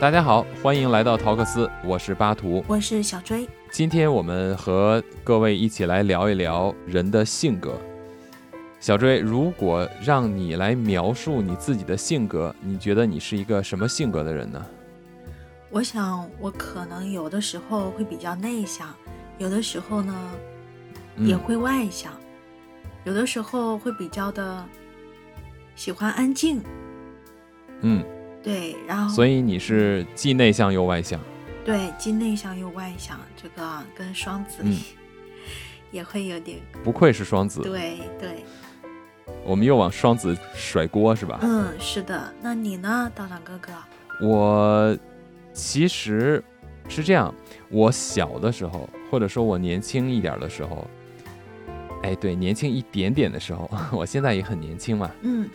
大家好，欢迎来到陶克斯，我是巴图，我是小追。今天我们和各位一起来聊一聊人的性格。小追，如果让你来描述你自己的性格，你觉得你是一个什么性格的人呢？我想，我可能有的时候会比较内向，有的时候呢也会外向，有的时候会比较的喜欢安静。嗯。对，然后所以你是既内向又外向，对，既内向又外向，这个跟双子 也会有点。不愧是双子，对对。我们又往双子甩锅是吧？嗯，是的。那你呢，道长哥哥？我其实是这样，我小的时候，或者说我年轻一点的时候，哎，对，年轻一点点的时候，我现在也很年轻嘛，嗯，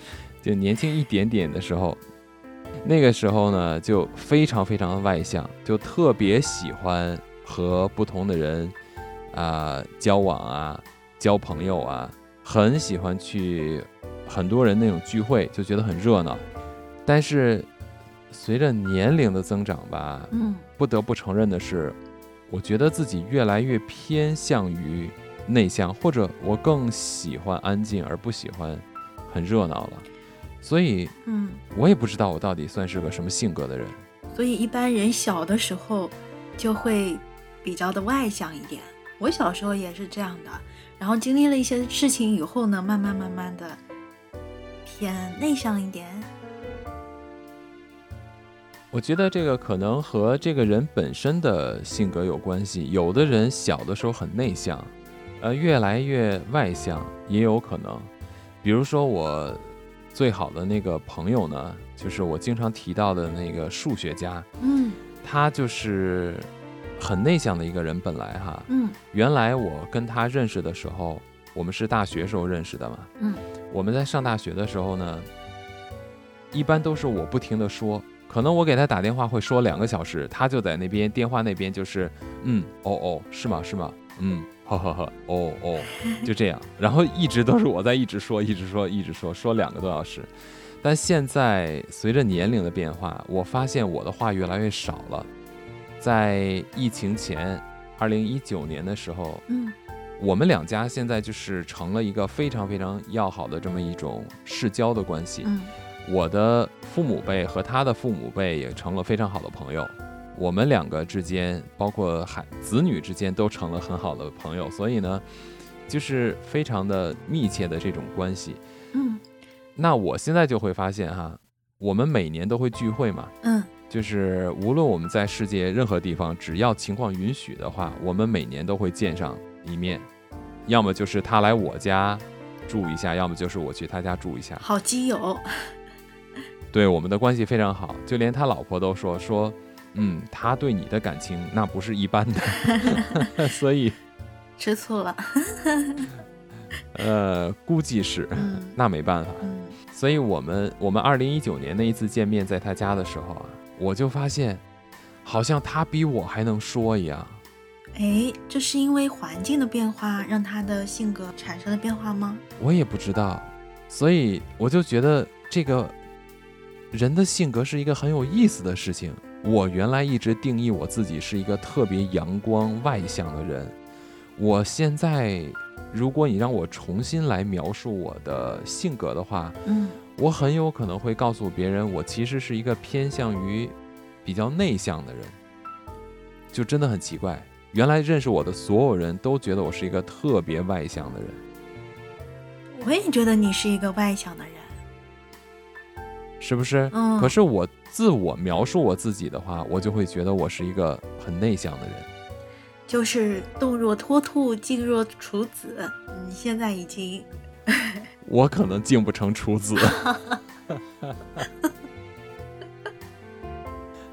就年轻一点点的时候。那个时候呢，就非常非常的外向，就特别喜欢和不同的人啊交往啊，交朋友啊，很喜欢去很多人那种聚会，就觉得很热闹。但是随着年龄的增长吧，嗯，不得不承认的是，我觉得自己越来越偏向于内向，或者我更喜欢安静，而不喜欢很热闹了。所以，嗯，我也不知道我到底算是个什么性格的人。所以一般人小的时候就会比较的外向一点。我小时候也是这样的，然后经历了一些事情以后呢，慢慢慢慢的偏内向一点。我觉得这个可能和这个人本身的性格有关系。有的人小的时候很内向，呃，越来越外向也有可能。比如说我。最好的那个朋友呢，就是我经常提到的那个数学家。嗯，他就是很内向的一个人，本来哈。嗯。原来我跟他认识的时候，我们是大学时候认识的嘛。嗯。我们在上大学的时候呢，一般都是我不停的说，可能我给他打电话会说两个小时，他就在那边电话那边就是嗯哦哦是吗是吗嗯。呵呵呵，哦哦，就这样，然后一直都是我在一直说，一直说，一直说，说两个多小时。但现在随着年龄的变化，我发现我的话越来越少了。在疫情前，二零一九年的时候，嗯，我们两家现在就是成了一个非常非常要好的这么一种世交的关系。嗯，我的父母辈和他的父母辈也成了非常好的朋友。我们两个之间，包括孩子女之间，都成了很好的朋友，所以呢，就是非常的密切的这种关系。嗯，那我现在就会发现哈，我们每年都会聚会嘛。嗯，就是无论我们在世界任何地方，只要情况允许的话，我们每年都会见上一面，要么就是他来我家住一下，要么就是我去他家住一下。好基友。对，我们的关系非常好，就连他老婆都说说。嗯，他对你的感情那不是一般的，所以 吃醋了。呃，估计是，那没办法。所以我们我们二零一九年那一次见面，在他家的时候啊，我就发现，好像他比我还能说一样。哎，这是因为环境的变化让他的性格产生了变化吗？我也不知道，所以我就觉得这个人的性格是一个很有意思的事情。我原来一直定义我自己是一个特别阳光外向的人，我现在，如果你让我重新来描述我的性格的话，嗯，我很有可能会告诉别人，我其实是一个偏向于比较内向的人，就真的很奇怪。原来认识我的所有人都觉得我是一个特别外向的人，我也觉得你是一个外向的人。是不是？嗯。可是我自我描述我自己的话，我就会觉得我是一个很内向的人。就是动若脱兔，静若处子。你现在已经，我可能静不成处子。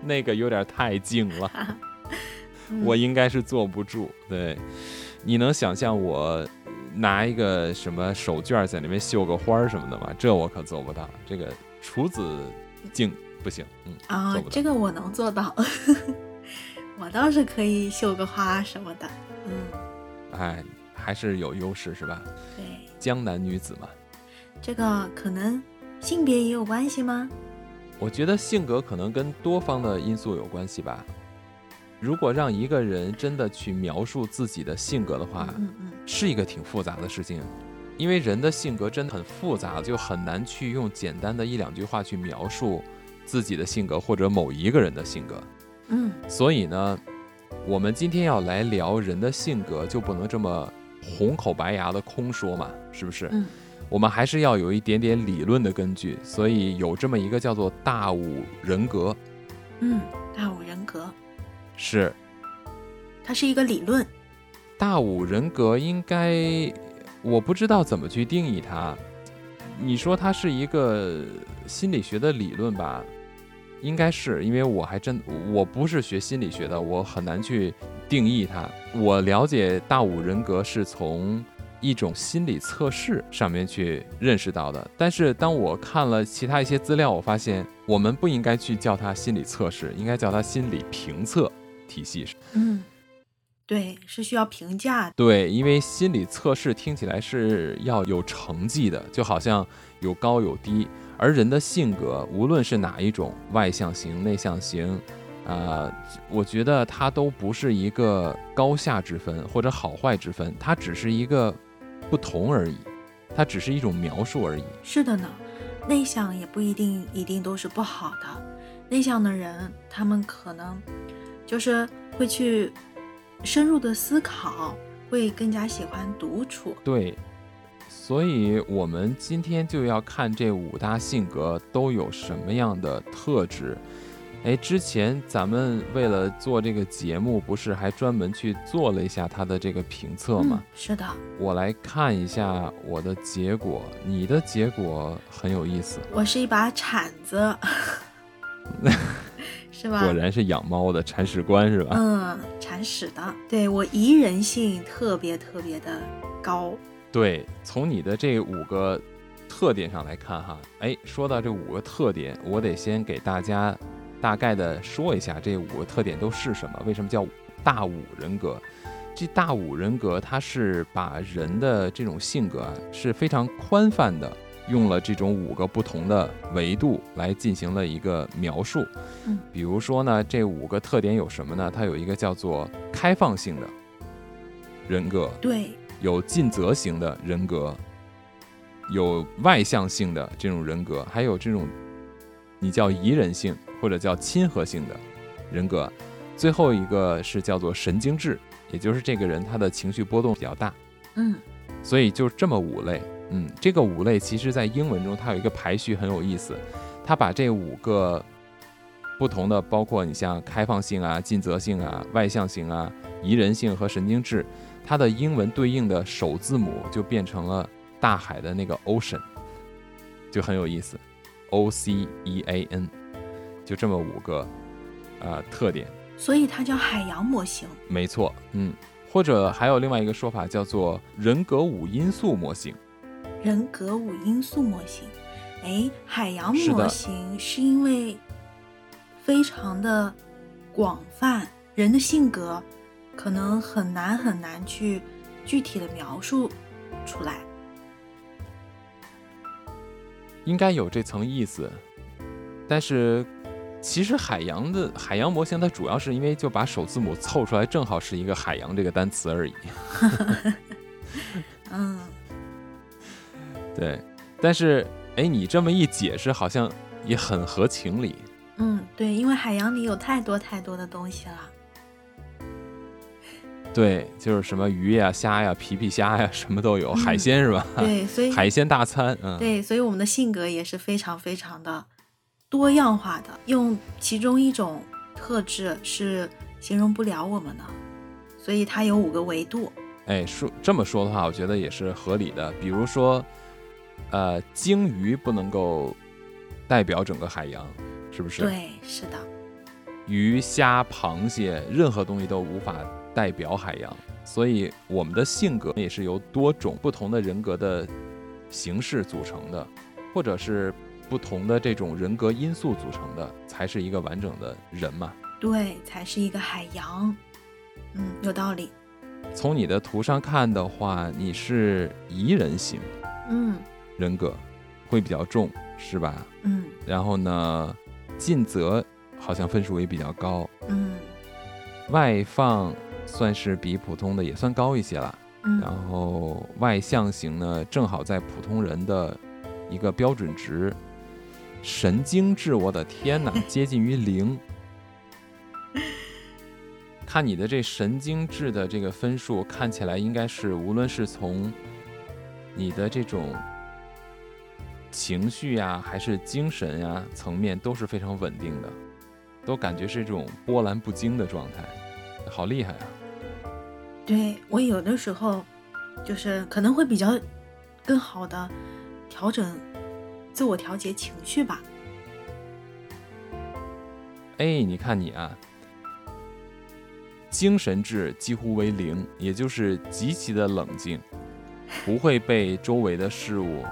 那个有点太静了，我应该是坐不住。对，你能想象我拿一个什么手绢在里面绣个花什么的吗？这我可做不到。这个。处子静不行，嗯啊，这个我能做到，我倒是可以绣个花什么的，嗯，哎，还是有优势是吧？对，江南女子嘛，这个可能性别也有关系吗？我觉得性格可能跟多方的因素有关系吧。如果让一个人真的去描述自己的性格的话，嗯嗯。是一个挺复杂的事情，因为人的性格真的很复杂，就很难去用简单的一两句话去描述自己的性格或者某一个人的性格。嗯所以呢，我们今天要来聊人的性格，就不能这么红口白牙的空说嘛，是不是？嗯我们还是要有一点点理论的根据，所以有这么一个叫做大五人格，嗯，大五人格，是它是一个理论。大五人格应该，我不知道怎么去定义它。你说它是一个心理学的理论吧？应该是，因为我还真我不是学心理学的，我很难去定义它。我了解大五人格是从一种心理测试上面去认识到的，但是当我看了其他一些资料，我发现我们不应该去叫它心理测试，应该叫它心理评测体系。嗯，对，是需要评价的。对，因为心理测试听起来是要有成绩的，就好像有高有低，而人的性格，无论是哪一种，外向型、内向型，啊、我觉得它都不是一个高下之分或者好坏之分，它只是一个不同而已，它只是一种描述而已。是的呢，内向也不一定一定都是不好的。内向的人，他们可能就是会去深入的思考，会更加喜欢独处。对，所以我们今天就要看这五大性格都有什么样的特质。哎，之前咱们为了做这个节目，不是还专门去做了一下它的这个评测吗嗯？？是的，我来看一下我的结果，你的结果很有意思，我是一把铲子，是吧？果然是养猫的铲屎官是吧？嗯，铲屎的。对我宜人性特别特别的高。对，从你的这五个特点上来看哈，哎，说到这五个特点，我得先给大家大概的说一下这五个特点都是什么，为什么叫大五人格？这大五人格它是把人的这种性格啊是非常宽泛的，用了这种五个不同的维度来进行了一个描述。嗯，比如说呢，这五个特点有什么呢？它有一个叫做开放性的人格，对，有尽责型的人格，有外向性的这种人格，还有这种你叫宜人性或者叫亲和性的人格。最后一个是叫做神经质，也就是这个人他的情绪波动比较大，嗯所以就这么五类。嗯，这个五类其实在英文中它有一个排序很有意思，它把这五个不同的，包括你像开放性啊、尽责性啊、外向性啊、宜人性和神经质，它的英文对应的首字母就变成了大海的那个 ocean，就很有意思，O C E A N，就这么五个呃、特点。所以它叫海洋模型。没错，嗯，或者还有另外一个说法叫做人格五因素模型。人格五因素模型。哎，海洋模型是因为非常的广泛，人的性格可能很难很难去具体的描述出来。应该有这层意思，但是其实海洋的海洋模型它主要是因为就把首字母凑出来，正好是一个海洋这个单词而已。嗯，对，但是哎，你这么一解释，好像也很合情理。嗯，对，因为海洋里有太多太多的东西了。对，就是什么鱼呀、虾呀、皮皮虾呀，什么都有，嗯海鲜是吧？对，所以 海鲜大餐，嗯，对，所以我们的性格也是非常非常的多样化的，用其中一种特质是形容不了我们的，所以它有五个维度。哎，说这么说的话，我觉得也是合理的。比如说，呃，鲸鱼不能够代表整个海洋，是不是？对，是的，鱼、虾、螃蟹，任何东西都无法代表海洋，所以我们的性格也是由多种不同的人格的形式组成的，或者是不同的这种人格因素组成的，才是一个完整的人嘛。对，才是一个海洋。嗯，有道理。从你的图上看的话，你是宜人型嗯人格，会比较重，是吧？嗯，然后呢，尽责好像分数也比较高，嗯外放算是比普通的也算高一些了。然嗯后外向型呢，正好在普通人的一个标准值。神经质，我的天哪，接近于零。看你的这神经质的这个分数，看起来应该是无论是从你的这种情绪呀，还是精神呀层面，都是非常稳定的，都感觉是这种波澜不惊的状态，好厉害啊！对我有的时候就是可能会比较更好的调整自我调节情绪吧。哎，你看你啊，精神质几乎为零，也就是极其的冷静，不会被周围的事物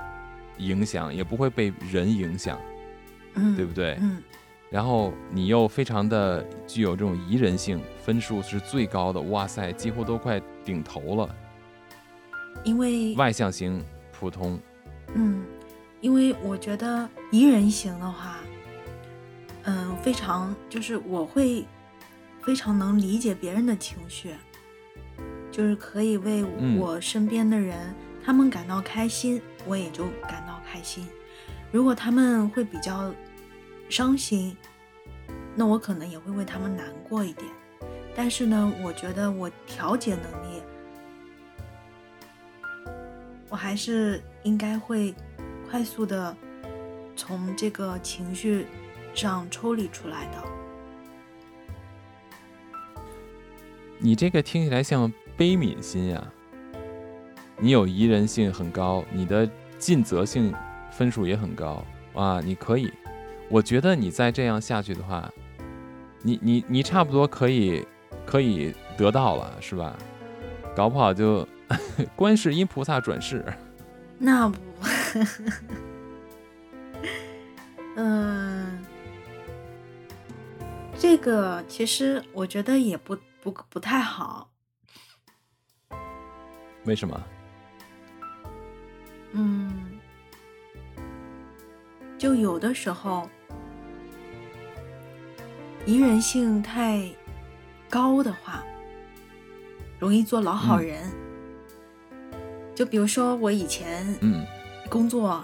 影响，也不会被人影响，嗯，对不对？嗯然后你又非常的具有这种宜人性，分数是最高的，哇塞，几乎都快顶头了。因为外向型普通，嗯，因为我觉得宜人型的话，嗯，非常就是我会非常能理解别人的情绪，就是可以为嗯我身边的人、他们感到开心，我也就感到开心。如果他们会比较伤心，那我可能也会为他们难过一点。但是呢，我觉得我调节能力，我还是应该会快速的从这个情绪上抽离出来的。你这个听起来像悲悯心呀、你有宜人性很高，你的尽责性分数也很高，啊，你可以，我觉得你再这样下去的话，你你你差不多可以可以得到了，是吧？搞不好就 观世音菩萨转世。那不，嗯，这个其实我觉得也不不不太好。为什么？嗯，就有的时候，宜人性太高的话，容易做老好嗯人。就比如说我以前嗯，工作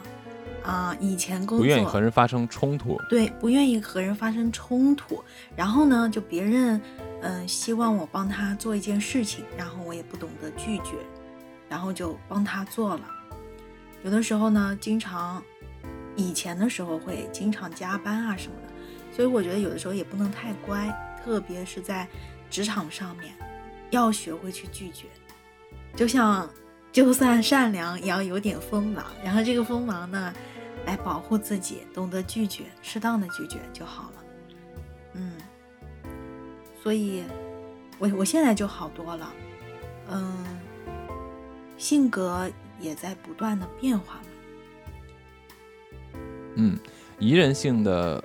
啊、以前工作不愿意和人发生冲突。对，不愿意和人发生冲突。然后呢，就别人嗯、呃希望我帮他做一件事情，然后我也不懂得拒绝，然后就帮他做了。有的时候呢，经常以前的时候会经常加班啊什么的，所以我觉得有的时候也不能太乖，特别是在职场上面，要学会去拒绝。就像就算善良，也要有点锋芒，然后这个锋芒呢，来保护自己，懂得拒绝，适当的拒绝就好了。嗯，所以我我现在就好多了，嗯，性格也在不断的变化嘛。嗯，宜人性的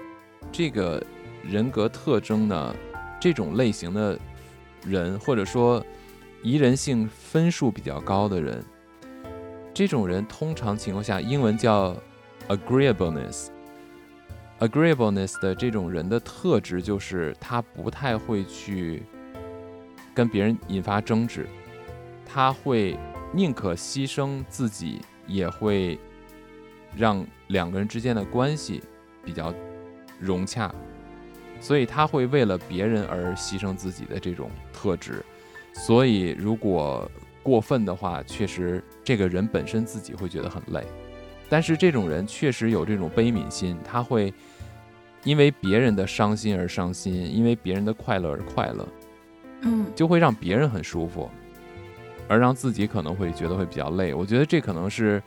这个人格特征呢，这种类型的人，或者说宜人性分数比较高的人，这种人通常情况下，英文叫 agreeableness。agreeableness 的这种人的特质就是他不太会去跟别人引发争执，他会宁可牺牲自己，也会让两个人之间的关系比较融洽，所以他会为了别人而牺牲自己的这种特质。所以如果过分的话，确实这个人本身自己会觉得很累。但是这种人确实有这种悲悯心，他会因为别人的伤心而伤心，因为别人的快乐而快乐，嗯就会让别人很舒服，而让自己可能会觉得会比较累。我觉得这可能是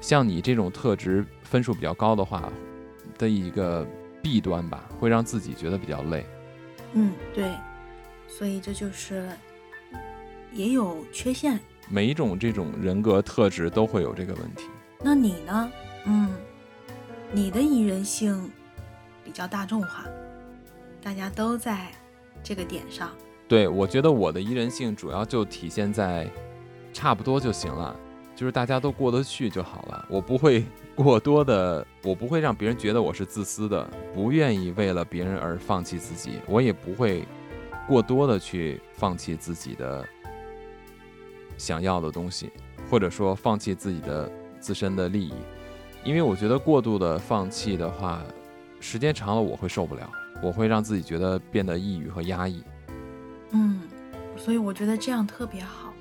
像你这种特质分数比较高的话的一个弊端吧，会让自己觉得比较累。嗯，对，所以这就是也有缺陷。每一种这种人格特质都会有这个问题。那你呢？嗯，你的宜人性比较大众化，大家都在这个点上。对我觉得我的宜人性主要就体现在差不多就行了，就是大家都过得去就好了。我不会过多的，我不会让别人觉得我是自私的，不愿意为了别人而放弃自己。我也不会过多的去放弃自己的想要的东西，或者说放弃自己的自身的利益，因为我觉得过度的放弃的话，时间长了我会受不了，我会让自己觉得变得抑郁和压抑。嗯，所以我觉得这样特别好，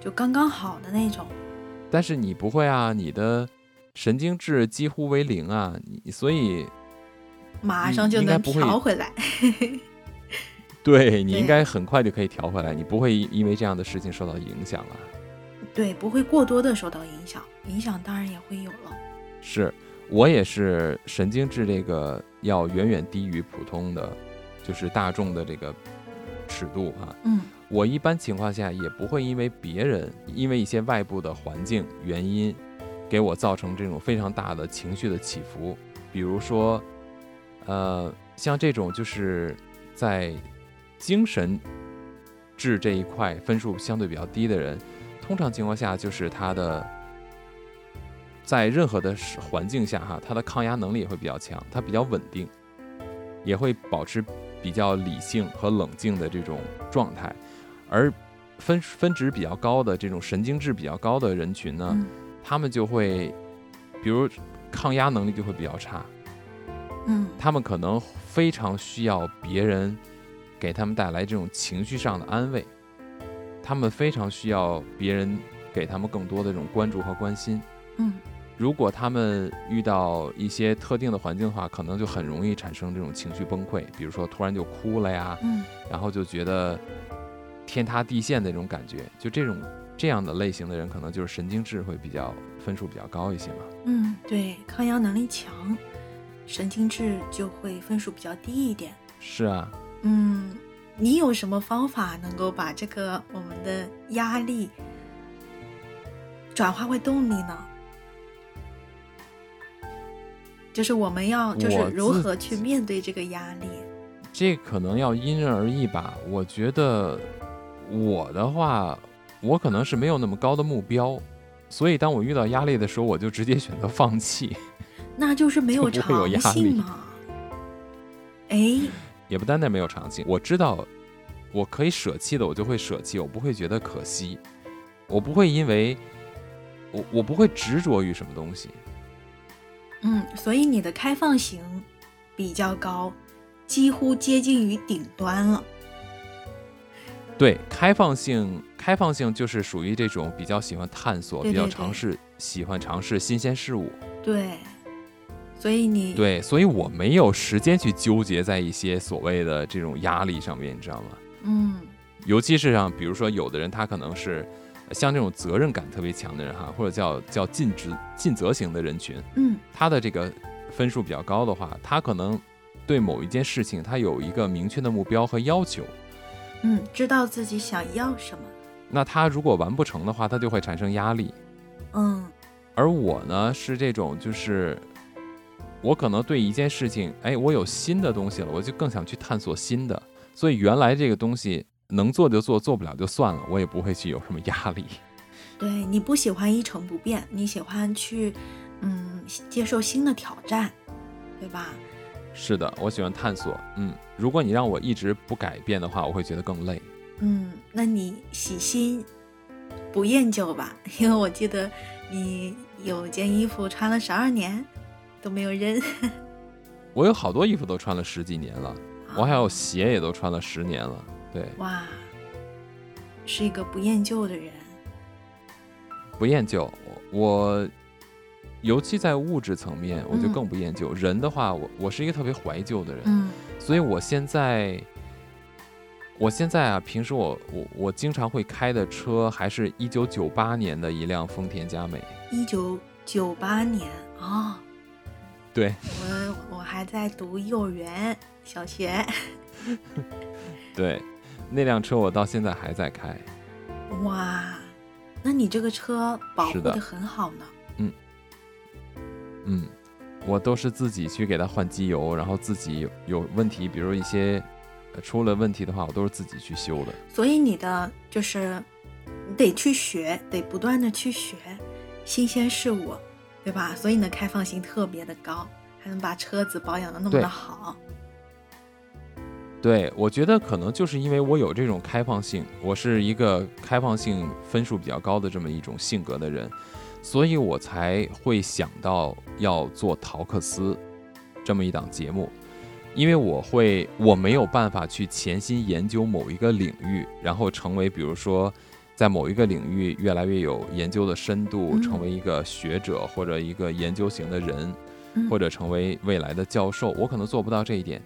就刚刚好的那种。但是你不会啊，你的神经质几乎为零啊，你所以马上就能调回来。对你应该很快就可以调回来，你不会因为这样的事情受到影响了。对，不会过多的受到影响，影响当然也会有了。是我也是神经质，这个要远远低于普通的，就是大众的这个尺度啊。嗯。我一般情况下也不会因为别人因为一些外部的环境原因，给我造成这种非常大的情绪的起伏。比如说，呃，像这种就是在精神质这一块分数相对比较低的人，通常情况下就是他的在任何的环境下哈，他的抗压能力也会比较强，他比较稳定，也会保持比较理性和冷静的这种状态。而分分值比较高的这种神经质比较高的人群呢，他们就会，比如抗压能力就会比较差，嗯，他们可能非常需要别人给他们带来这种情绪上的安慰，他们非常需要别人给他们更多的这种关注和关心，嗯，如果他们遇到一些特定的环境的话，可能就很容易产生这种情绪崩溃，比如说突然就哭了呀，嗯，然后就觉得。天塌地陷那种感觉，就这种这样的类型的人，可能就是神经质会比较分数比较高一些嘛。嗯，对，抗压能力强，神经质就会分数比较低一点。是啊。嗯，你有什么方法能够把这个我们的压力转化为动力呢？就是我们要就是如何去面对这个压力？这可能要因人而异吧。我觉得。我的话，我可能是没有那么高的目标，所以当我遇到压力的时候，我就直接选择放弃。那就是没有长性吗？哎，也不单单没有长性。我知道我可以舍弃的，我就会舍弃，我不会觉得可惜，我不会因为我我不会执着于什么东西。嗯，所以你的开放型比较高，几乎接近于顶端了。对，开放性，开放性就是属于这种比较喜欢探索、比较尝试、喜欢尝试新鲜事物。对，所以你对，所以我没有时间去纠结在一些所谓的这种压力上面，你知道吗？嗯，尤其是像比如说，有的人他可能是像这种责任感特别强的人哈，或者叫叫尽职尽责型的人群，嗯，他的这个分数比较高的话，他可能对某一件事情他有一个明确的目标和要求。嗯，知道自己想要什么。那他如果完不成的话，他就会产生压力。嗯，而我呢是这种，就是我可能对一件事情，哎，我有新的东西了，我就更想去探索新的。所以原来这个东西能做就做，做不了就算了，我也不会去有什么压力。对你不喜欢一成不变，你喜欢去嗯接受新的挑战，对吧？是的，我喜欢探索。嗯，如果你让我一直不改变的话，我会觉得更累。嗯，那你喜新不厌旧吧？因为我记得你有件衣服穿了十二年都没有扔。我有好多衣服都穿了十几年了，我还有鞋也都穿了十年了。对，哇，是一个不厌旧的人。不厌旧，我。尤其在物质层面，我就更不厌旧。人的话，我我是一个特别怀旧的人，嗯，所以我现在，我现在啊，平时我我我经常会开的车，还是一九九八年的一辆丰田佳美。一九九八年啊，对，我我还在读幼儿园、小学。对，那辆车我到现在还在开。哇，那你这个车保护的很好呢。嗯，我都是自己去给它换机油，然后自己有有问题，比如一些出了问题的话，我都是自己去修的。所以你的就是你得去学，得不断的去学新鲜事物，对吧？所以你的开放性特别的高，还能把车子保养的那么的好。对，我觉得可能就是因为我有这种开放性，我是一个开放性分数比较高的这么一种性格的人，所以我才会想到要做陶克斯这么一档节目，因为我会我没有办法去潜心研究某一个领域，然后成为比如说在某一个领域越来越有研究的深度，嗯成为一个学者或者一个研究型的人，嗯或者成为未来的教授，我可能做不到这一点。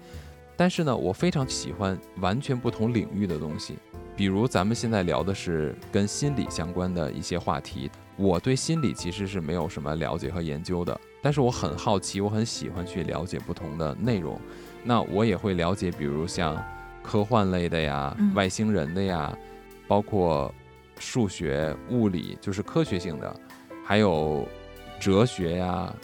但是呢，我非常喜欢完全不同领域的东西，比如咱们现在聊的是跟心理相关的一些话题。我对心理其实是没有什么了解和研究的，但是我很好奇，我很喜欢去了解不同的内容。那我也会了解，比如像科幻类的呀、嗯外星人的呀，包括数学、物理，就是科学性的，还有哲学呀。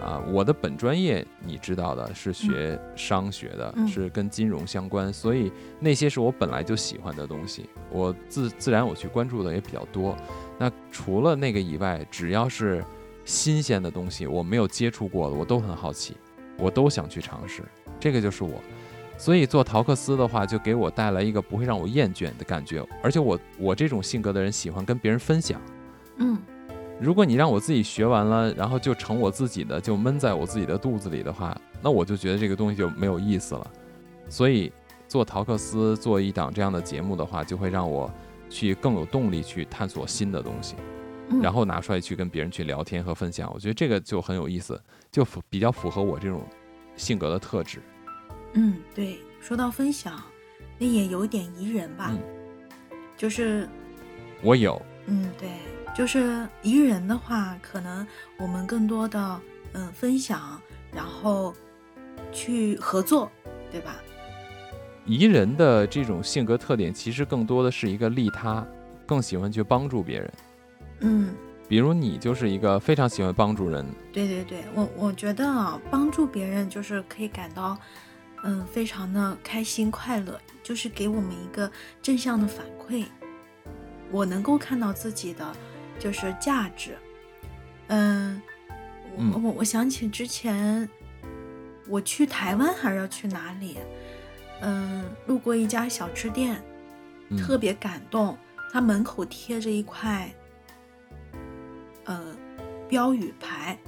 啊，我的本专业你知道的是学商学的，嗯是跟金融相关，所以那些是我本来就喜欢的东西，我自自然我去关注的也比较多。那除了那个以外，只要是新鲜的东西，我没有接触过的，我都很好奇，我都想去尝试。这个就是我，所以做陶克斯的话，就给我带来一个不会让我厌倦的感觉，而且我我这种性格的人喜欢跟别人分享。嗯如果你让我自己学完了，然后就成我自己的，就闷在我自己的肚子里的话，那我就觉得这个东西就没有意思了。所以做陶克斯做一档这样的节目的话，就会让我去更有动力去探索新的东西，嗯，然后拿出来去跟别人去聊天和分享。我觉得这个就很有意思，就符比较符合我这种性格的特质。嗯，对，说到分享，那也有点宜人吧，嗯就是我有，嗯，对，就是宜人的话，可能我们更多的嗯分享，然后去合作，对吧？宜人的这种性格特点，其实更多的是一个利他，更喜欢去帮助别人。嗯，比如你就是一个非常喜欢帮助人，对对对，我我觉得啊，帮助别人就是可以感到嗯非常的开心快乐，就是给我们一个正向的反馈。我能够看到自己的就是价值。嗯，我嗯。我我想起之前我去台湾还是要去哪里，嗯，路过一家小吃店，嗯。特别感动，它门口贴着一块呃标语牌，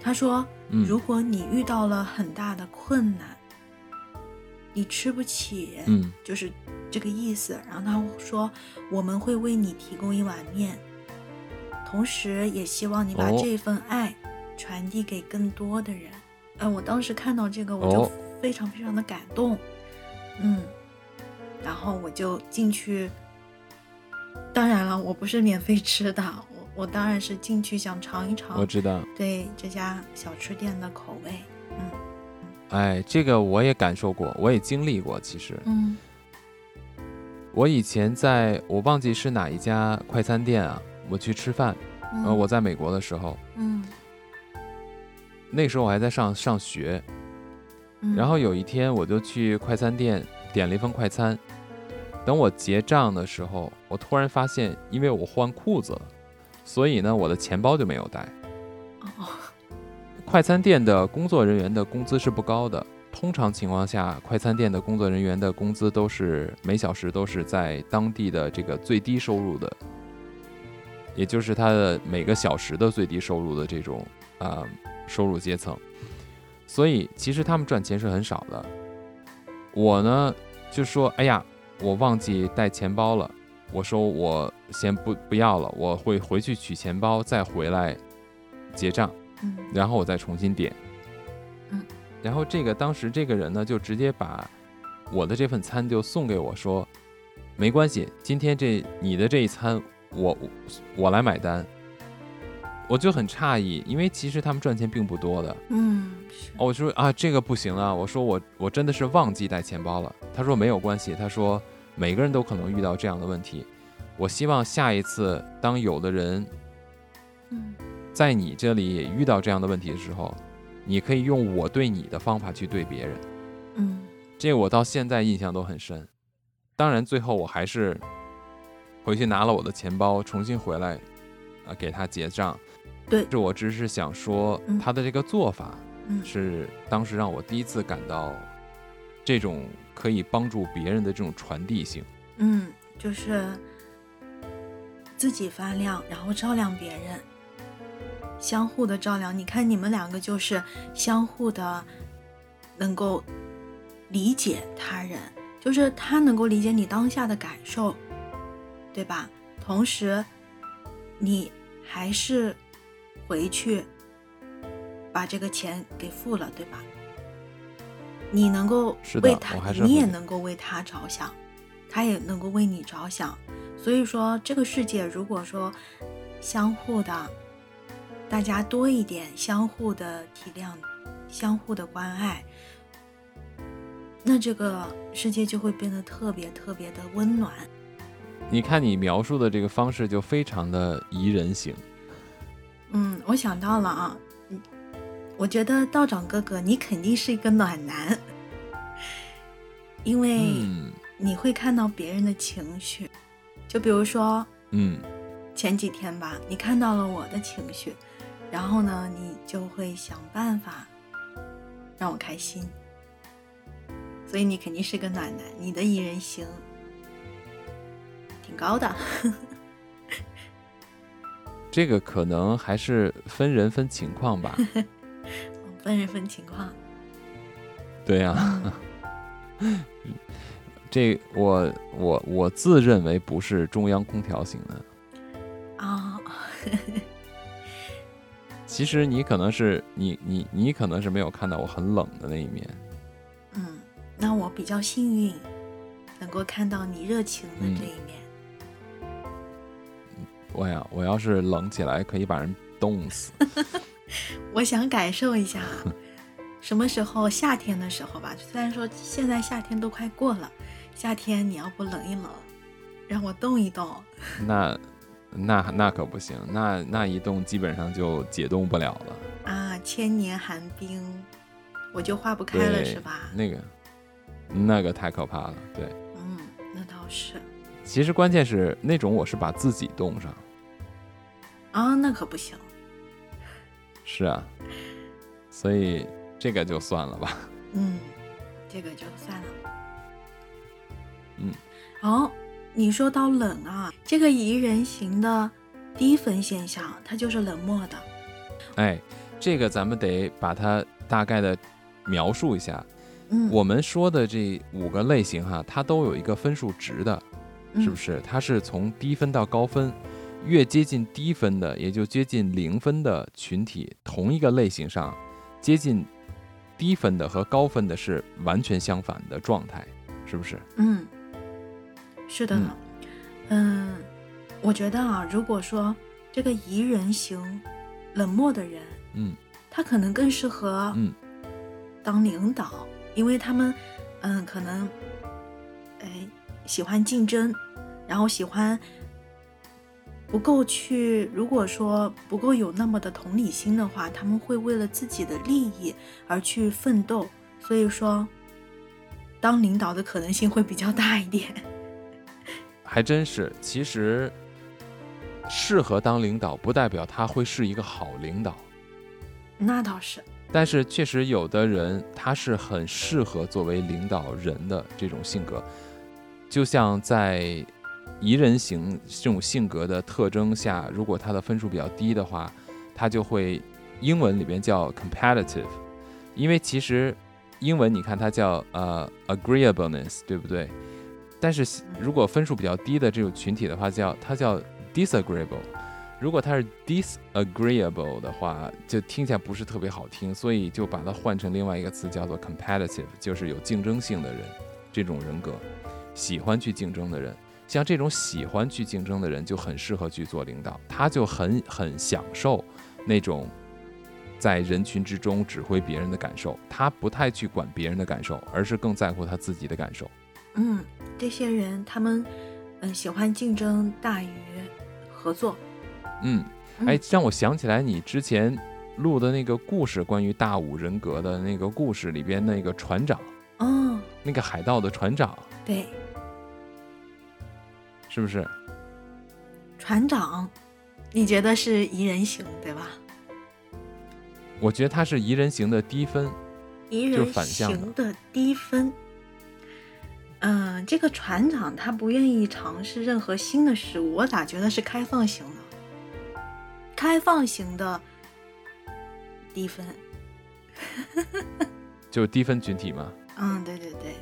他说，嗯。如果你遇到了很大的困难，你吃不起，嗯。就是这个意思。然后他说，我们会为你提供一碗面，同时也希望你把哦这份爱传递给更多的人。嗯、我当时看到这个，我就哦非常非常的感动，嗯，然后我就进去。当然了，我不是免费吃的，我我当然是进去想尝一尝我知道。对这家小吃店的口味。嗯哎，这个我也感受过，我也经历过。其实嗯我以前在我忘记是哪一家快餐店啊，我去吃饭。嗯，呃，我在美国的时候，嗯。那时候我还在上上学，嗯，然后有一天我就去快餐店点了一份快餐。等我结账的时候，我突然发现，因为我换裤子了，所以呢，我的钱包就没有带。哦。快餐店的工作人员的工资是不高的，通常情况下，快餐店的工作人员的工资都是每小时都是在当地的这个最低收入的，也就是他的每个小时的最低收入的这种啊、呃收入阶层，所以其实他们赚钱是很少的。我呢就说，哎呀，我忘记带钱包了，我说我先不不要了，我会回去取钱包再回来结账。嗯然后我再重新点。嗯，然后这个当时这个人呢，就直接把我的这份餐就送给我说，没关系，今天这你的这一餐我我我来买单。我就很诧异，因为其实他们赚钱并不多的。嗯我说啊，这个不行啊！我说我我真的是忘记带钱包了。他说没有关系，他说每个人都可能遇到这样的问题。我希望下一次当有的人嗯在你这里也遇到这样的问题的时候，你可以用我对你的方法去对别人。嗯这个我到现在印象都很深。当然，最后我还是回去拿了我的钱包，重新回来，啊，给他结账。对，这我只是想说，嗯他的这个做法嗯是当时让我第一次感到这种可以帮助别人的这种传递性。嗯，就是自己发亮，然后照亮别人，相互的照亮。你看你们两个就是相互的能够理解他人，就是他能够理解你当下的感受，对吧？同时，你还是回去把这个钱给付了，对吧？你能够为他你也能够为他着想，他也能够为你着想。所以说，这个世界如果说相互的，大家多一点相互的体谅、相互的关爱，那这个世界就会变得特别特别的温暖。你看你描述的这个方式就非常的宜人型。嗯，我想到了啊，嗯，我觉得道长哥哥你肯定是一个暖男，因为嗯。你会看到别人的情绪，就比如说嗯，前几天吧，你看到了我的情绪，然后呢，你就会想办法让我开心，所以你肯定是个暖男，你的宜人型挺高的。这个可能还是分人分情况吧。分人分情况。对呀、这我我我自认为不是中央空调型的。啊、其实你可能是你你你可能是没有看到我很冷的那一面。嗯，那我比较幸运，能够看到你热情的嗯这一面。我呀，我要是冷起来，可以把人冻死。我想感受一下，什么时候夏天的时候吧。虽然说现在夏天都快过了，夏天你要不冷一冷，让我冻一冻。那那那可不行，那那一冻基本上就解冻不了了。啊，千年寒冰，我就化不开了，是吧？那个那个太可怕了。对，嗯，那倒是其实关键是那种我是把自己冻上。啊，那可不行。是啊，所以这个就算了吧。嗯，这个就算了。嗯，好，你说到冷啊，这个宜人型的低分现象，它就是冷漠的。哎，这个咱们得把它大概的描述一下。嗯，我们说的这五个类型哈，它都有一个分数值的，是不嗯？是？它是从低分到高分，越接近低分的，也就接近零分的群体，同一个类型上，接近低分的和高分的是完全相反的状态，是不是？嗯，是的嗯我觉得啊，如果说这个宜人型冷漠的人，嗯他可能更适合嗯当领导，因为他们，嗯，可能，哎，喜欢竞争，然后喜欢不够去，如果说不够有那么的同理心的话，他们会为了自己的利益而去奋斗，所以说，当领导的可能性会比较大一点。还真是。其实，适合当领导不代表他会是一个好领导。那倒是，但是确实有的人他是很适合作为领导人的这种性格，就像在宜人型这种性格的特征下，如果他的分数比较低的话，他就会英文里边叫 competitive，因为其实英文你看它叫呃 agreeableness，对不对？但是如果分数比较低的这种群体的话，叫它叫 disagreeable。如果它是 disagreeable 的话，就听起来不是特别好听，所以就把它换成另外一个词，叫做 competitive，就是有竞争性的人，这种人格，喜欢去竞争的人。像这种喜欢去竞争的人，就很适合去做领导，他就很很享受那种在人群之中指挥别人的感受，他不太去管别人的感受，而是更在乎他自己的感受。嗯，这些人他们，嗯，喜欢竞争大于合作。嗯，嗯哎，让我想起来你之前录的那个故事，关于大五人格的那个故事里边那个船长，哦，那个海盗的船长，对，是不是？船长，你觉得是宜人型对吧？我觉得他是宜人型的低分，宜人型的低分。嗯，这个船长他不愿意尝试任何新的事物，我咋觉得是开放型呢？开放型的低分，就低分群体嘛？嗯，对对对，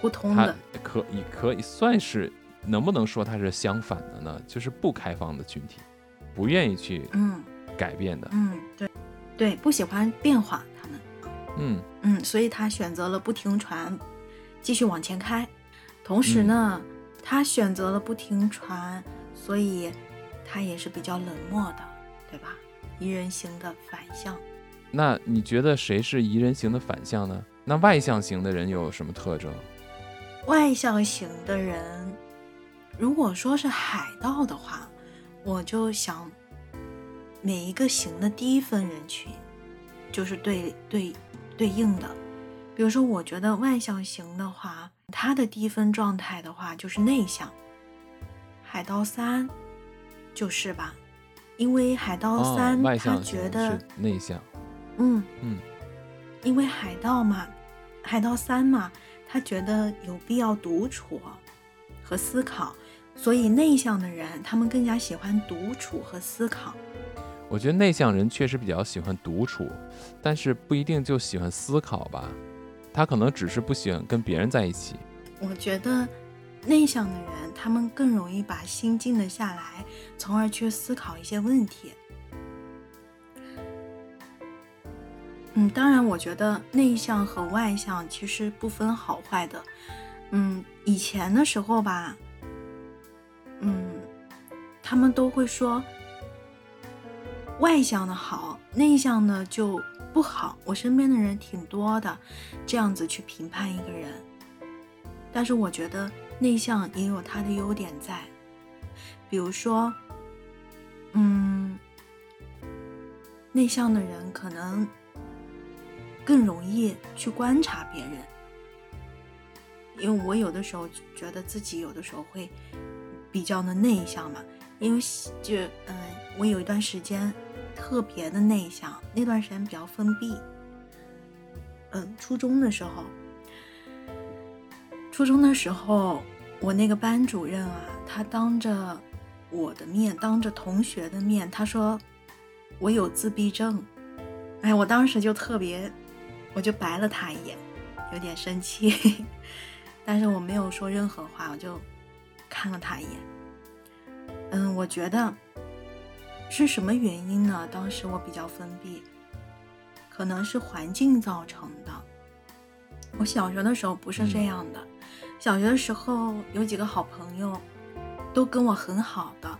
互通的，可以可以算是，能不能说它是相反的呢？就是不开放的群体，不愿意去嗯改变的，嗯对。对，不喜欢变化，他们，嗯嗯，所以他选择了不停船，继续往前开。同时呢，他选择了不停船，所以他也是比较冷漠的，对吧？宜人型的反向。那你觉得谁是宜人型的反向呢？那外向型的人有什么特征？外向型的人，如果说是海盗的话，我就想。每一个型的第一分人群，就是对对对应的。比如说，我觉得外向型的话，他的低分状态的话就是内向。海盗三就是吧，因为海盗三他觉得内向，嗯嗯，因为海盗嘛，海盗三嘛，他觉得有必要独处和思考，所以内向的人他们更加喜欢独处和思考。我觉得内向人确实比较喜欢独处，但是不一定就喜欢思考吧，他可能只是不喜欢跟别人在一起。我觉得内向的人，他们更容易把心静得下来，从而去思考一些问题。嗯，当然，我觉得内向和外向其实不分好坏的。嗯，以前的时候吧，嗯，他们都会说。外向的好，内向的就不好。我身边的人挺多的，这样子去评判一个人。但是我觉得内向也有它的优点在，比如说，嗯，内向的人可能更容易去观察别人，因为我有的时候觉得自己有的时候会比较的内向嘛，因为就嗯，我有一段时间。特别的内向，那段时间比较封闭。嗯，初中的时候，初中的时候，我那个班主任啊，他当着我的面，当着同学的面，他说我有自闭症。哎，我当时就特别，我就白了他一眼，有点生气，但是我没有说任何话，我就看了他一眼。嗯，我觉得。是什么原因呢？当时我比较封闭，可能是环境造成的。我小学的时候不是这样的，小学的时候有几个好朋友，都跟我很好的。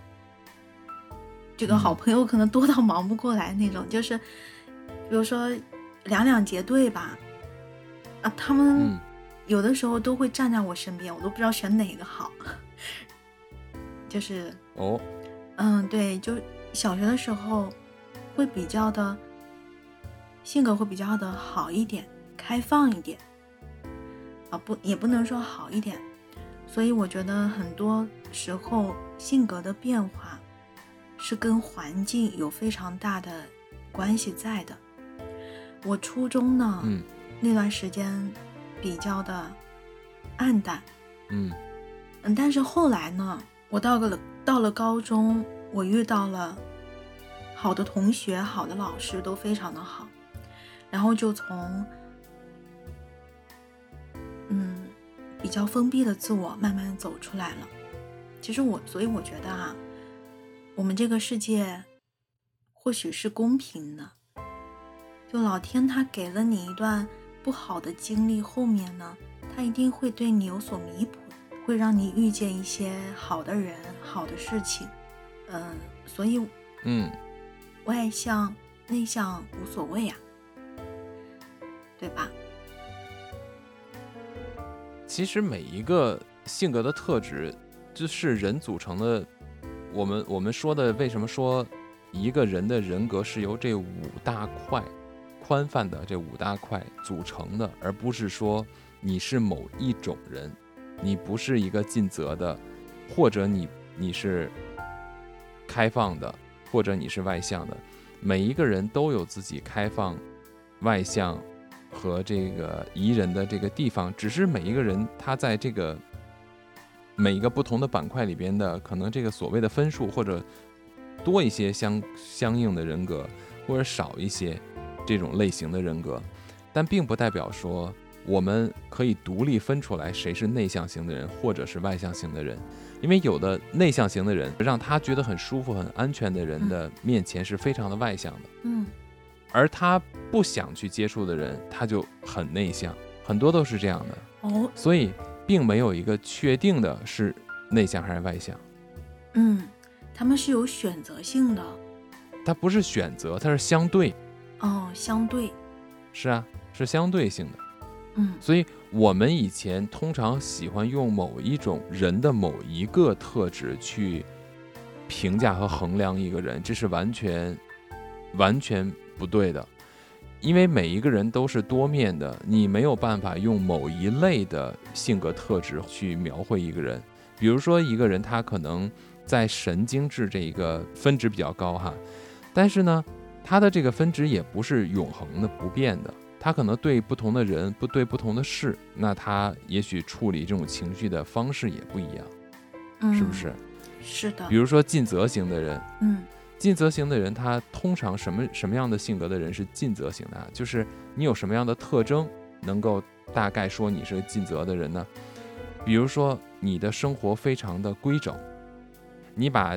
这个好朋友可能多到忙不过来那种，就是，比如说两两结对吧，啊，他们有的时候都会站在我身边，我都不知道选哪个好。就是哦，嗯，对，就。小学的时候，会比较的，性格会比较的好一点，开放一点，啊不，也不能说好一点，所以我觉得很多时候性格的变化，是跟环境有非常大的关系在的。我初中呢，嗯，那段时间比较的暗淡，嗯嗯，但是后来呢，我到了到了高中。我遇到了好的同学，好的老师都非常的好，然后就从嗯比较封闭的自我慢慢走出来了。其实我，所以我觉得啊，我们这个世界或许是公平的，就老天他给了你一段不好的经历，后面呢，他一定会对你有所弥补，会让你遇见一些好的人、好的事情。嗯，所以，嗯，外向内向无所谓啊，对吧？其实每一个性格的特质，就是人组成的。我们我们说的，为什么说一个人的人格是由这五大块宽泛的这五大块组成的，而不是说你是某一种人，你不是一个尽责的，或者你你是。开放的，或者你是外向的，每一个人都有自己开放、外向和这个宜人的这个地方，只是每一个人他在这个每一个不同的板块里边的可能这个所谓的分数或者多一些相相应的人格，或者少一些这种类型的人格，但并不代表说。我们可以独立分出来谁是内向型的人，或者是外向型的人，因为有的内向型的人让他觉得很舒服、很安全的人的面前是非常的外向的，嗯，而他不想去接触的人，他就很内向，很多都是这样的。哦，所以并没有一个确定的是内向还是外向，嗯，他们是有选择性的，它不是选择，它是相对，哦，相对，是啊，是相对性的。所以我们以前通常喜欢用某一种人的某一个特质去评价和衡量一个人，这是完全完全不对的，因为每一个人都是多面的，你没有办法用某一类的性格特质去描绘一个人。比如说，一个人他可能在神经质这一个分值比较高哈，但是呢，他的这个分值也不是永恒的、不变的。他可能对不同的人，不对不同的事，那他也许处理这种情绪的方式也不一样，是不是？是的。比如说尽责型的人，嗯，尽责型的人，他通常什么什么样的性格的人是尽责型的？啊就是你有什么样的特征，能够大概说你是尽责的人呢？比如说你的生活非常的规整，你把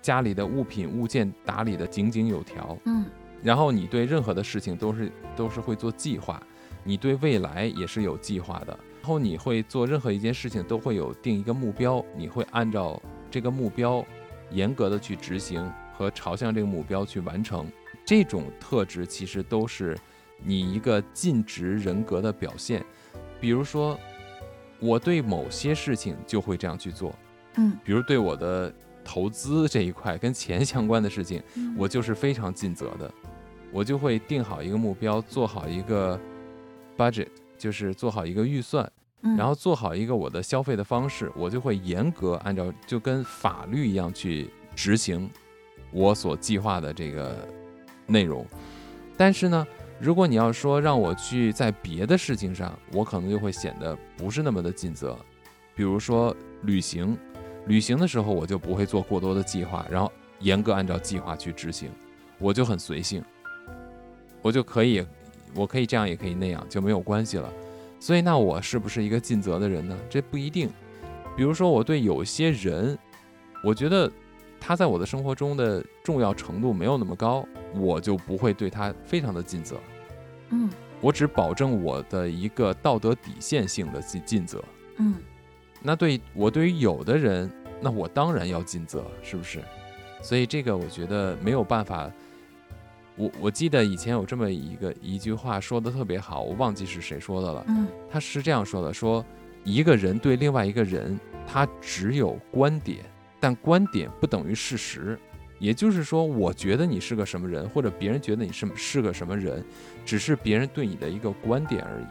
家里的物品物件打理得井井有条，嗯。然后你对任何的事情都是都是会做计划，你对未来也是有计划的。然后你会做任何一件事情都会有定一个目标，你会按照这个目标严格的去执行和朝向这个目标去完成。这种特质其实都是你一个尽职人格的表现。比如说，我对某些事情就会这样去做，嗯，比如对我的投资这一块跟钱相关的事情，我就是非常尽责的。我就会定好一个目标，做好一个 budget，就是做好一个预算，然后做好一个我的消费的方式，我就会严格按照就跟法律一样去执行我所计划的这个内容。但是呢，如果你要说让我去在别的事情上，我可能就会显得不是那么的尽责。比如说旅行，旅行的时候我就不会做过多的计划，然后严格按照计划去执行，我就很随性。我就可以，我可以这样，也可以那样，就没有关系了。所以，那我是不是一个尽责的人呢？这不一定。比如说，我对有些人，我觉得他在我的生活中的重要程度没有那么高，我就不会对他非常的尽责。嗯，我只保证我的一个道德底线性的尽尽责。嗯，那对我对于有的人，那我当然要尽责，是不是？所以这个我觉得没有办法。我我记得以前有这么一个一句话说的特别好，我忘记是谁说的了。嗯，他是这样说的：说一个人对另外一个人，他只有观点，但观点不等于事实。也就是说，我觉得你是个什么人，或者别人觉得你是是个什么人，只是别人对你的一个观点而已。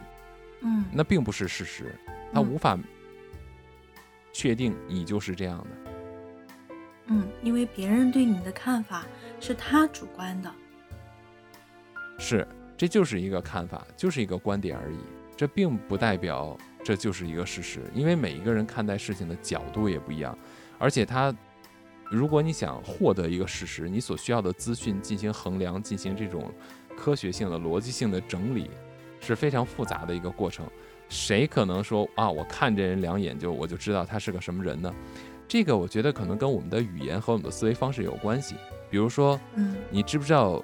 嗯，那并不是事实，他无法确定你就是这样的。嗯，因为别人对你的看法是他主观的。是，这就是一个看法，就是一个观点而已。这并不代表这就是一个事实，因为每一个人看待事情的角度也不一样。而且，他，如果你想获得一个事实，你所需要的资讯进行衡量、进行这种科学性的、逻辑性的整理，是非常复杂的一个过程。谁可能说啊，我看这人两眼就我就知道他是个什么人呢？这个我觉得可能跟我们的语言和我们的思维方式有关系。比如说，嗯，你知不知道？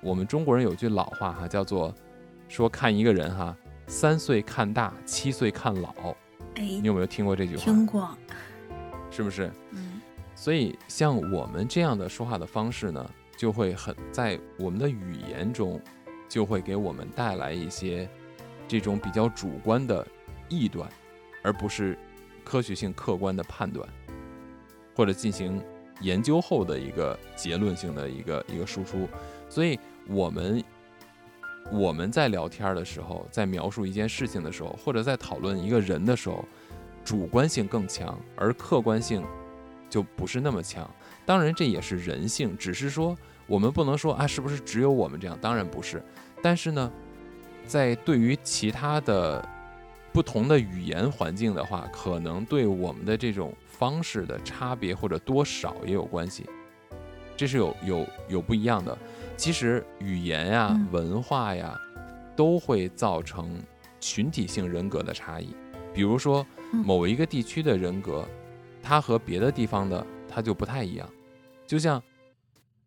我们中国人有句老话哈，叫做说看一个人哈，三岁看大，七岁看老。哎，你有没有听过这句话？听过，是不是？嗯。所以像我们这样的说话的方式呢，就会很在我们的语言中，就会给我们带来一些这种比较主观的臆断，而不是科学性客观的判断，或者进行研究后的一个结论性的一个一个输出。所以，我们我们在聊天的时候，在描述一件事情的时候，或者在讨论一个人的时候，主观性更强，而客观性就不是那么强。当然这也是人性，只是说我们不能说啊，是不是只有我们这样？当然不是。但是呢，在对于其他的不同的语言环境的话，可能对我们的这种方式的差别或者多少也有关系，这是有有有不一样的。其实语言呀、嗯文化呀，都会造成群体性人格的差异。比如说嗯某一个地区的人格，它和别的地方的它就不太一样。就像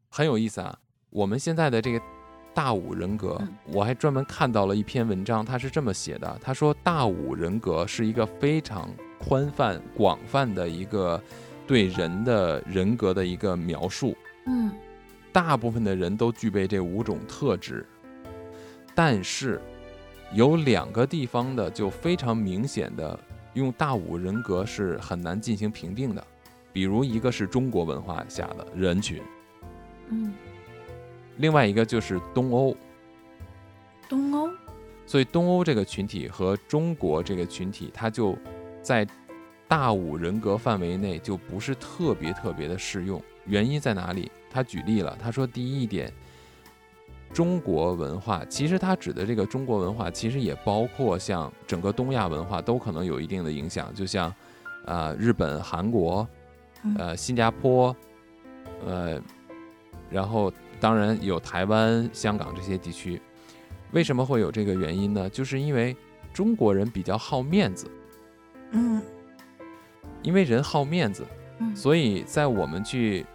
很有意思啊，我们现在的这个大五人格，嗯我还专门看到了一篇文章，他是这么写的：他说大五人格是一个非常宽泛、广泛的一个对人的人格的一个描述。嗯大部分的人都具备这五种特质，但是有两个地方的就非常明显的用大五人格是很难进行评定的，比如一个是中国文化下的人群，嗯，另外一个就是东欧。东欧，所以东欧这个群体和中国这个群体，它就在大五人格范围内就不是特别特别的适用。原因在哪里？他举例了，他说第一点，中国文化其实他指的这个中国文化，其实也包括像整个东亚文化都可能有一定的影响，就像呃日本、韩国、嗯呃新加坡，呃，然后当然有台湾、香港这些地区。为什么会有这个原因呢？就是因为中国人比较好面子，嗯因为人好面子，嗯，所以在我们去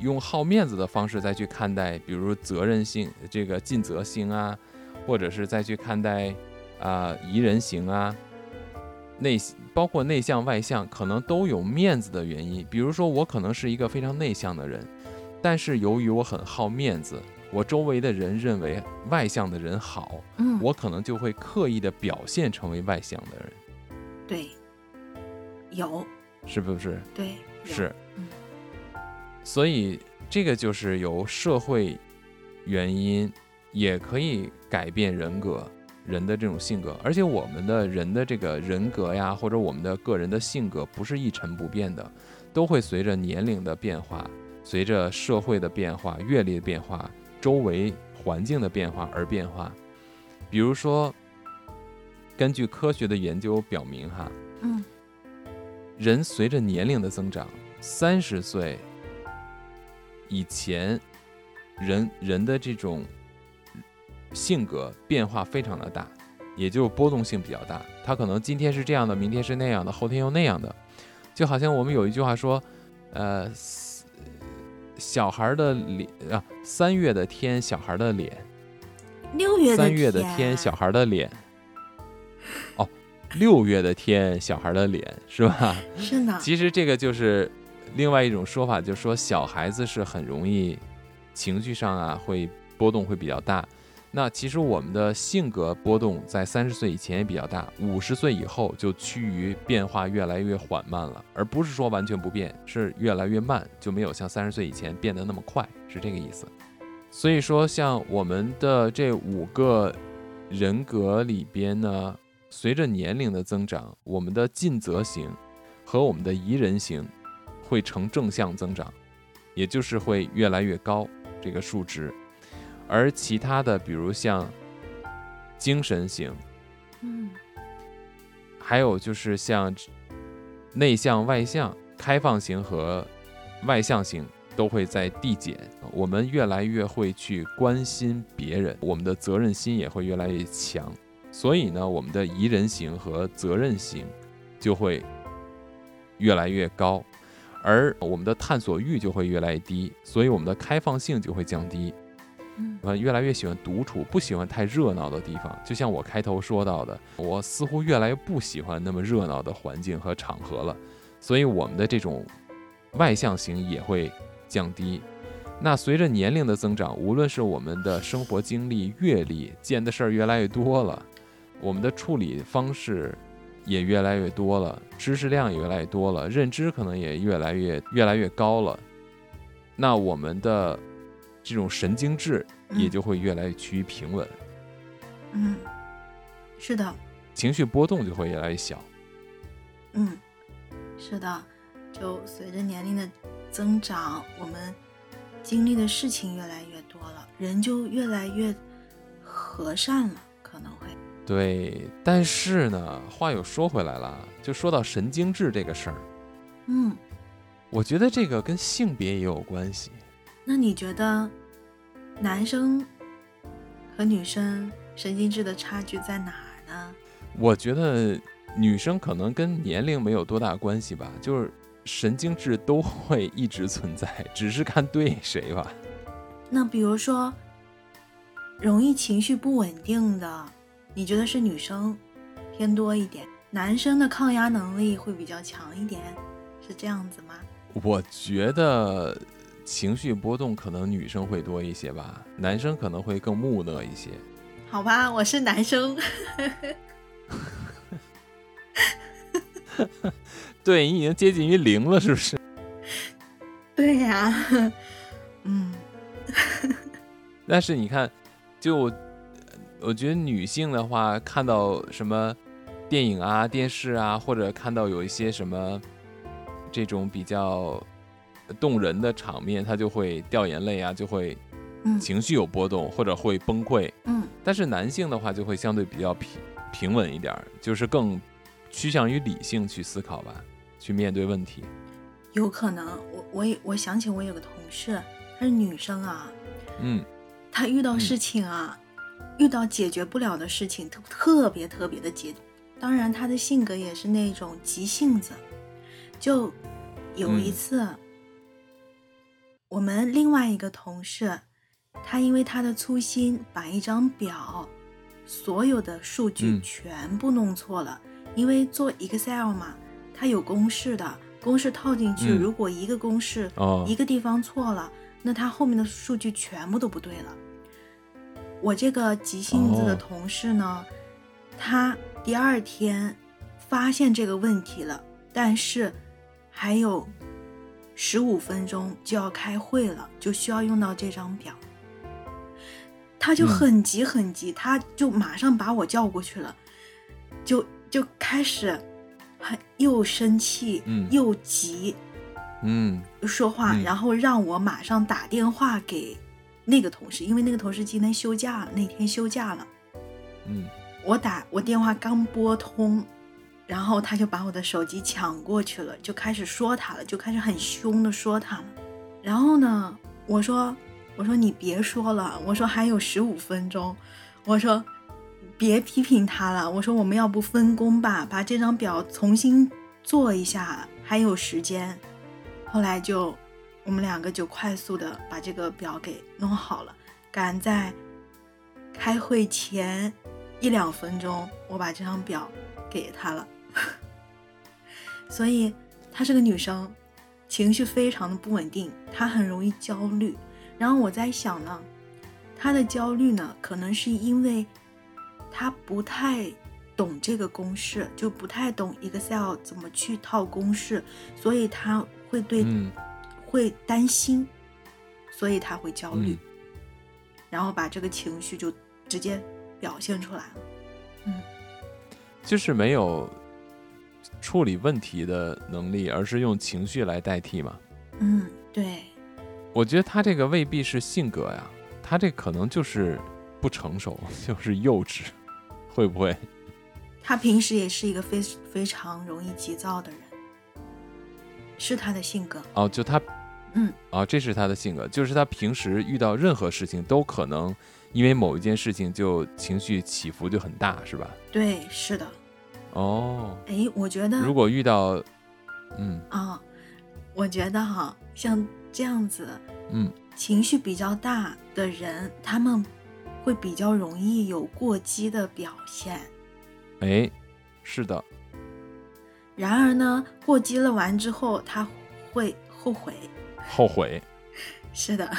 用好面子的方式再去看待，比如责任心、这个尽责性啊，或者是再去看待啊、宜人行啊，内包括内向外向，可能都有面子的原因。比如说，我可能是一个非常内向的人，但是由于我很好面子，我周围的人认为外向的人好，嗯。我可能就会刻意的表现成为外向的人，对，有是不是？对是嗯，所以这个就是由社会原因也可以改变人格，人的这种性格。而且我们的人的这个人格呀，或者我们的个人的性格，不是一成不变的，都会随着年龄的变化，随着社会的变化、阅历的变化、周围环境的变化而变化。比如说，根据科学的研究表明，哈，嗯人随着年龄的增长，三十岁以前，人人的这种性格变化非常的大，也就波动性比较大。他可能今天是这样的，明天是那样的，后天又那样的。就好像我们有一句话说，呃小孩儿的脸啊，三月的天，小孩儿的脸；六月的三月的天，小孩儿的脸。哦，六月的天，小孩儿的脸，是吧？是呢，其实这个就是另外一种说法，就是说小孩子是很容易情绪上啊会波动会比较大。那其实我们的性格波动在三十岁以前也比较大，五十岁以后就趋于变化越来越缓慢了，而不是说完全不变，是越来越慢，就没有像三十岁以前变得那么快，是这个意思。所以说，像我们的这五个人格里边呢，随着年龄的增长，我们的尽责型和我们的宜人型会呈正向增长，也就是会越来越高这个数值。而其他的，比如像精神型，嗯还有就是像内向、外向、开放型和外向型都会在递减。我们越来越会去关心别人，我们的责任心也会越来越强。所以呢，我们的宜人型和责任型就会越来越高，而我们的探索欲就会越来越低，所以我们的开放性就会降低。嗯呃，越来越喜欢独处，不喜欢太热闹的地方。就像我开头说到的，我似乎越来越不喜欢那么热闹的环境和场合了。所以我们的这种外向型也会降低。那随着年龄的增长，无论是我们的生活经历、阅历，见的事儿越来越多了，我们的处理方式也越来越多了，知识量也越来越多了，认知可能也越来越越来越高了。那我们的这种神经质也嗯就会越来越趋于平稳，嗯，是的，情绪波动就会越来越小。嗯，是的，就随着年龄的增长，我们经历的事情越来越多了，人就越来越和善了，可能会。对，但是呢，话又说回来了，就说到神经质这个事儿，嗯，我觉得这个跟性别也有关系。那你觉得男生和女生神经质的差距在哪儿呢？我觉得女生可能跟年龄没有多大关系吧，就是神经质都会一直存在，只是看对谁吧。那比如说，容易情绪不稳定的，你觉得是女生偏多一点，男生的抗压能力会比较强一点，是这样子吗？我觉得情绪波动可能女生会多一些吧，男生可能会更木讷一些。好吧，我是男生。对你已经接近于零了，是不是？对呀，嗯。但是你看，就我我觉得女性的话，看到什么电影啊、电视啊，或者看到有一些什么这种比较动人的场面，她就会掉眼泪啊，就会情绪有波动，或者会崩溃。嗯。但是男性的话，就会相对比较平平稳一点，就是更趋向于理性去思考吧，去面对问题。有可能，我我也我想起我有个同事，她是女生啊。嗯。她遇到事情啊，遇到解决不了的事情，特特别特别的急。当然，他的性格也是那种急性子。就有一次，我们另外一个同事，他因为他的粗心，把一张表所有的数据全部弄错了。因为做 Excel 嘛，它有公式的，公式套进去，如果一个公式一个地方错了。那他后面的数据全部都不对了。我这个急性子的同事呢，他第二天发现这个问题了，但是还有十五分钟就要开会了，就需要用到这张表。他就很急很急，他就马上把我叫过去了，就就开始很又生气又急。嗯，说话，然后让我马上打电话给那个同事，因为那个同事今天休假，那天休假了。嗯，我打我电话刚拨通，然后他就把我的手机抢过去了，就开始说他了，就开始很凶的说他了。然后呢，我说我说你别说了，我说还有十五分钟，我说别批评他了，我说我们要不分工吧，把这张表重新做一下，还有时间。后来就，我们两个就快速的把这个表给弄好了，赶在开会前一两分钟，我把这张表给他了。所以她是个女生，情绪非常的不稳定，她很容易焦虑。然后我在想呢，她的焦虑呢，可能是因为她不太懂这个公式，就不太懂 Excel 怎么去套公式，所以她。会对，会担心，所以他会焦虑，然后把这个情绪就直接表现出来了。嗯，就是没有处理问题的能力，而是用情绪来代替嘛。嗯，对。我觉得他这个未必是性格呀，他这可能就是不成熟，就是幼稚，会不会？他平时也是一个非非常容易急躁的人。是他的性格哦，就他，嗯，哦，这是他的性格，就是他平时遇到任何事情都可能因为某一件事情就情绪起伏就很大，是吧？对，是的。哦，哎，我觉得如果遇到，嗯啊，我觉得哈，像这样子，嗯，情绪比较大的人，他们会比较容易有过激的表现。哎，是的。然而呢，过激了完之后，他会后悔。后悔，是的。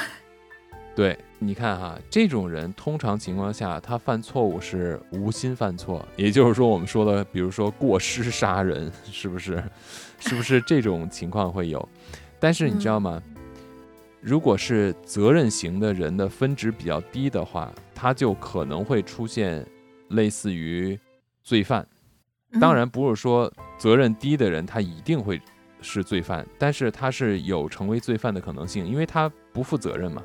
对，你看哈，这种人通常情况下，他犯错误是无心犯错，也就是说，我们说的，比如说过失杀人，是不是？是不是这种情况会有？但是你知道吗？如果是责任型的人的分值比较低的话，他就可能会出现类似于罪犯。当然不是说责任低的人他一定会是罪犯，但是他是有成为罪犯的可能性，因为他不负责任嘛，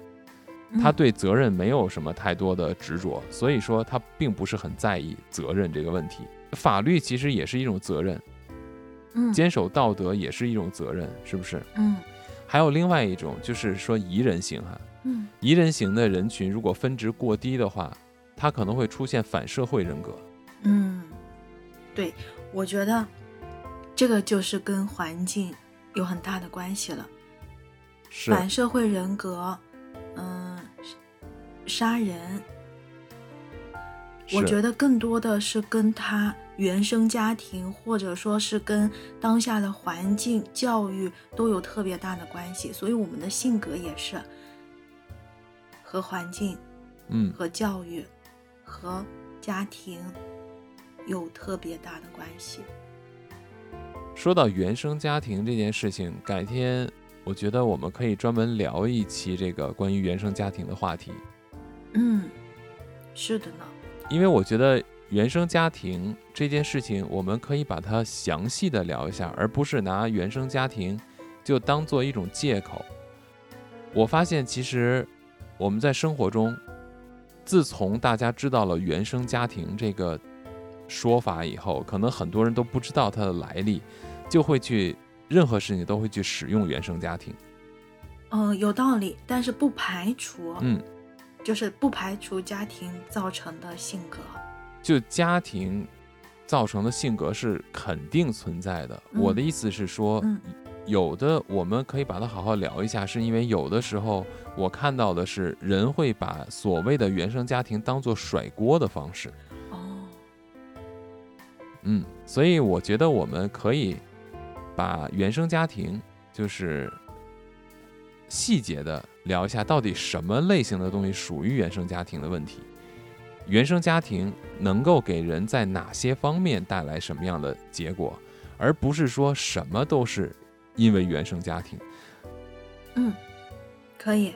他嗯对责任没有什么太多的执着，所以说他并不是很在意责任这个问题。法律其实也是一种责任，嗯坚守道德也是一种责任，是不是？嗯还有另外一种就是说宜人型哈，嗯宜人型的人群如果分值过低的话，他可能会出现反社会人格。嗯，对，我觉得这个就是跟环境有很大的关系了。是，反社会人格，嗯，杀人，我觉得更多的是跟他原生家庭，或者说是跟当下的环境、教育都有特别大的关系，所以我们的性格也是和环境、嗯，和教育、和家庭有特别大的关系。说到原生家庭这件事情，改天我觉得我们可以专门聊一期这个关于原生家庭的话题，嗯，是的呢。因为我觉得原生家庭这件事情，我们可以把它详细的聊一下，而不是拿原生家庭就当做一种借口。我发现其实我们在生活中，自从大家知道了原生家庭这个说法以后，可能很多人都不知道它的来历，就会去任何事情都会去使用原生家庭。嗯，有道理，但是不排除，嗯，就是不排除家庭造成的性格。就家庭造成的性格是肯定存在的。我的嗯意思是说，嗯有的我们可以把它好好聊一下，是因为有的时候我看到的是人会把所谓的原生家庭当做甩锅的方式。哦，嗯，所以我觉得我们可以把原生家庭就是细节的聊一下，到底什么类型的东西属于原生家庭的问题。原生家庭能够给人在哪些方面带来什么样的结果，而不是说什么都是因为原生家庭。嗯，可以。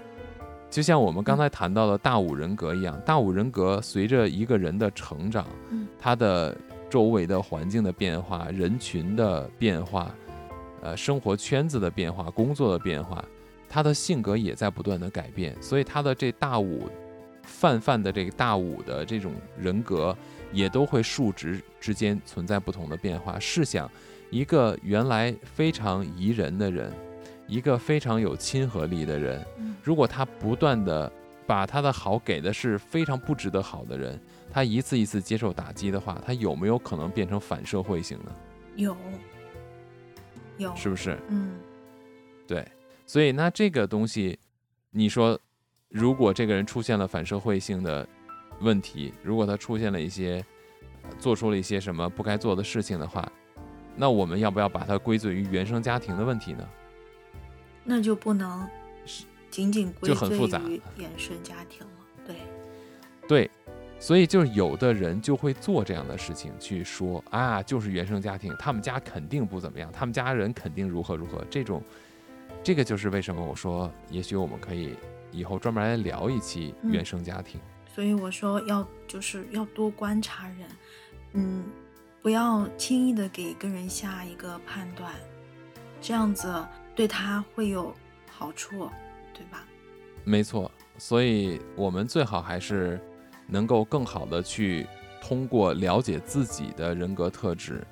就像我们刚才谈到的大五人格一样，大五人格随着一个人的成长，嗯他的周围的环境的变化、人群的变化、呃生活圈子的变化、工作的变化，他的性格也在不断的改变，所以他的这大五泛泛的这个大五的这种人格，也都会数值之间存在不同的变化。试想，一个原来非常宜人的人，一个非常有亲和力的人，嗯如果他不断的把他的好给的是非常不值得好的人，他一次一次接受打击的话，他有没有可能变成反社会型呢？有，有，是不是？嗯对，所以那这个东西，你说，如果这个人出现了反社会性的问题，如果他出现了一些，呃做出了一些什么不该做的事情的话，那我们要不要把它归罪于原生家庭的问题呢？那就不能仅仅归罪于原生家庭了。对，对，所以就是有的人就会做这样的事情，去说啊，就是原生家庭，他们家肯定不怎么样，他们家人肯定如何如何。这种，这个就是为什么我说，也许我们可以以后专门来聊一期嗯原生家庭。所以我说要就是要多观察人，嗯，不要轻易的给一个人下一个判断，这样子对他会有好处，对吧？没错，所以我们最好还是能够更好的去通过了解自己的人格特质，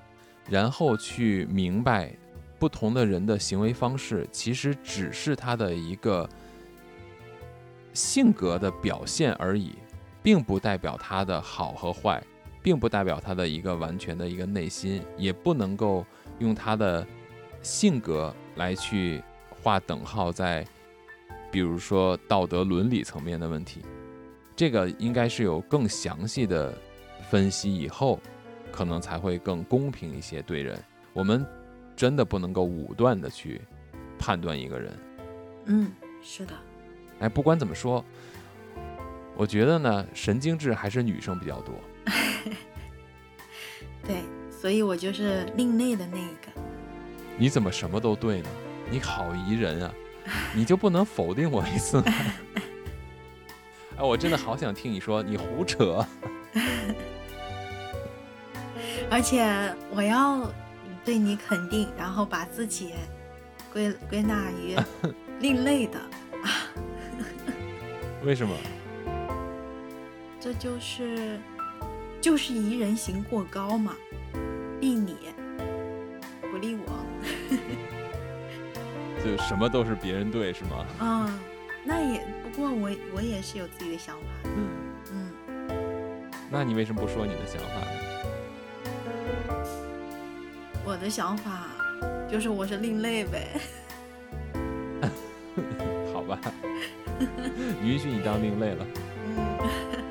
然后去明白不同的人的行为方式其实只是他的一个性格的表现而已，并不代表他的好和坏，并不代表他的一个完全的一个内心，也不能够用他的性格来去划等号在。比如说道德伦理层面的问题，这个应该是有更详细的分析以后，可能才会更公平一些对人。我们真的不能够武断的去判断一个人。嗯，是的，哎，不管怎么说，我觉得呢，神经质还是女生比较多。对，所以我就是另类的那一个。你怎么什么都对呢？你好宜人啊！你就不能否定我一次吗？哎，我真的好想听你说你胡扯。而且我要对你肯定，然后把自己归归纳于 另类的，为什么？这就是就是宜人行过高嘛，利你不利我。就什么都是别人对是吗？啊，那也不过我我也是有自己的想法嗯。嗯，那你为什么不说你的想法呢？我的想法就是我是另类呗。好吧，允许你当另类了。嗯。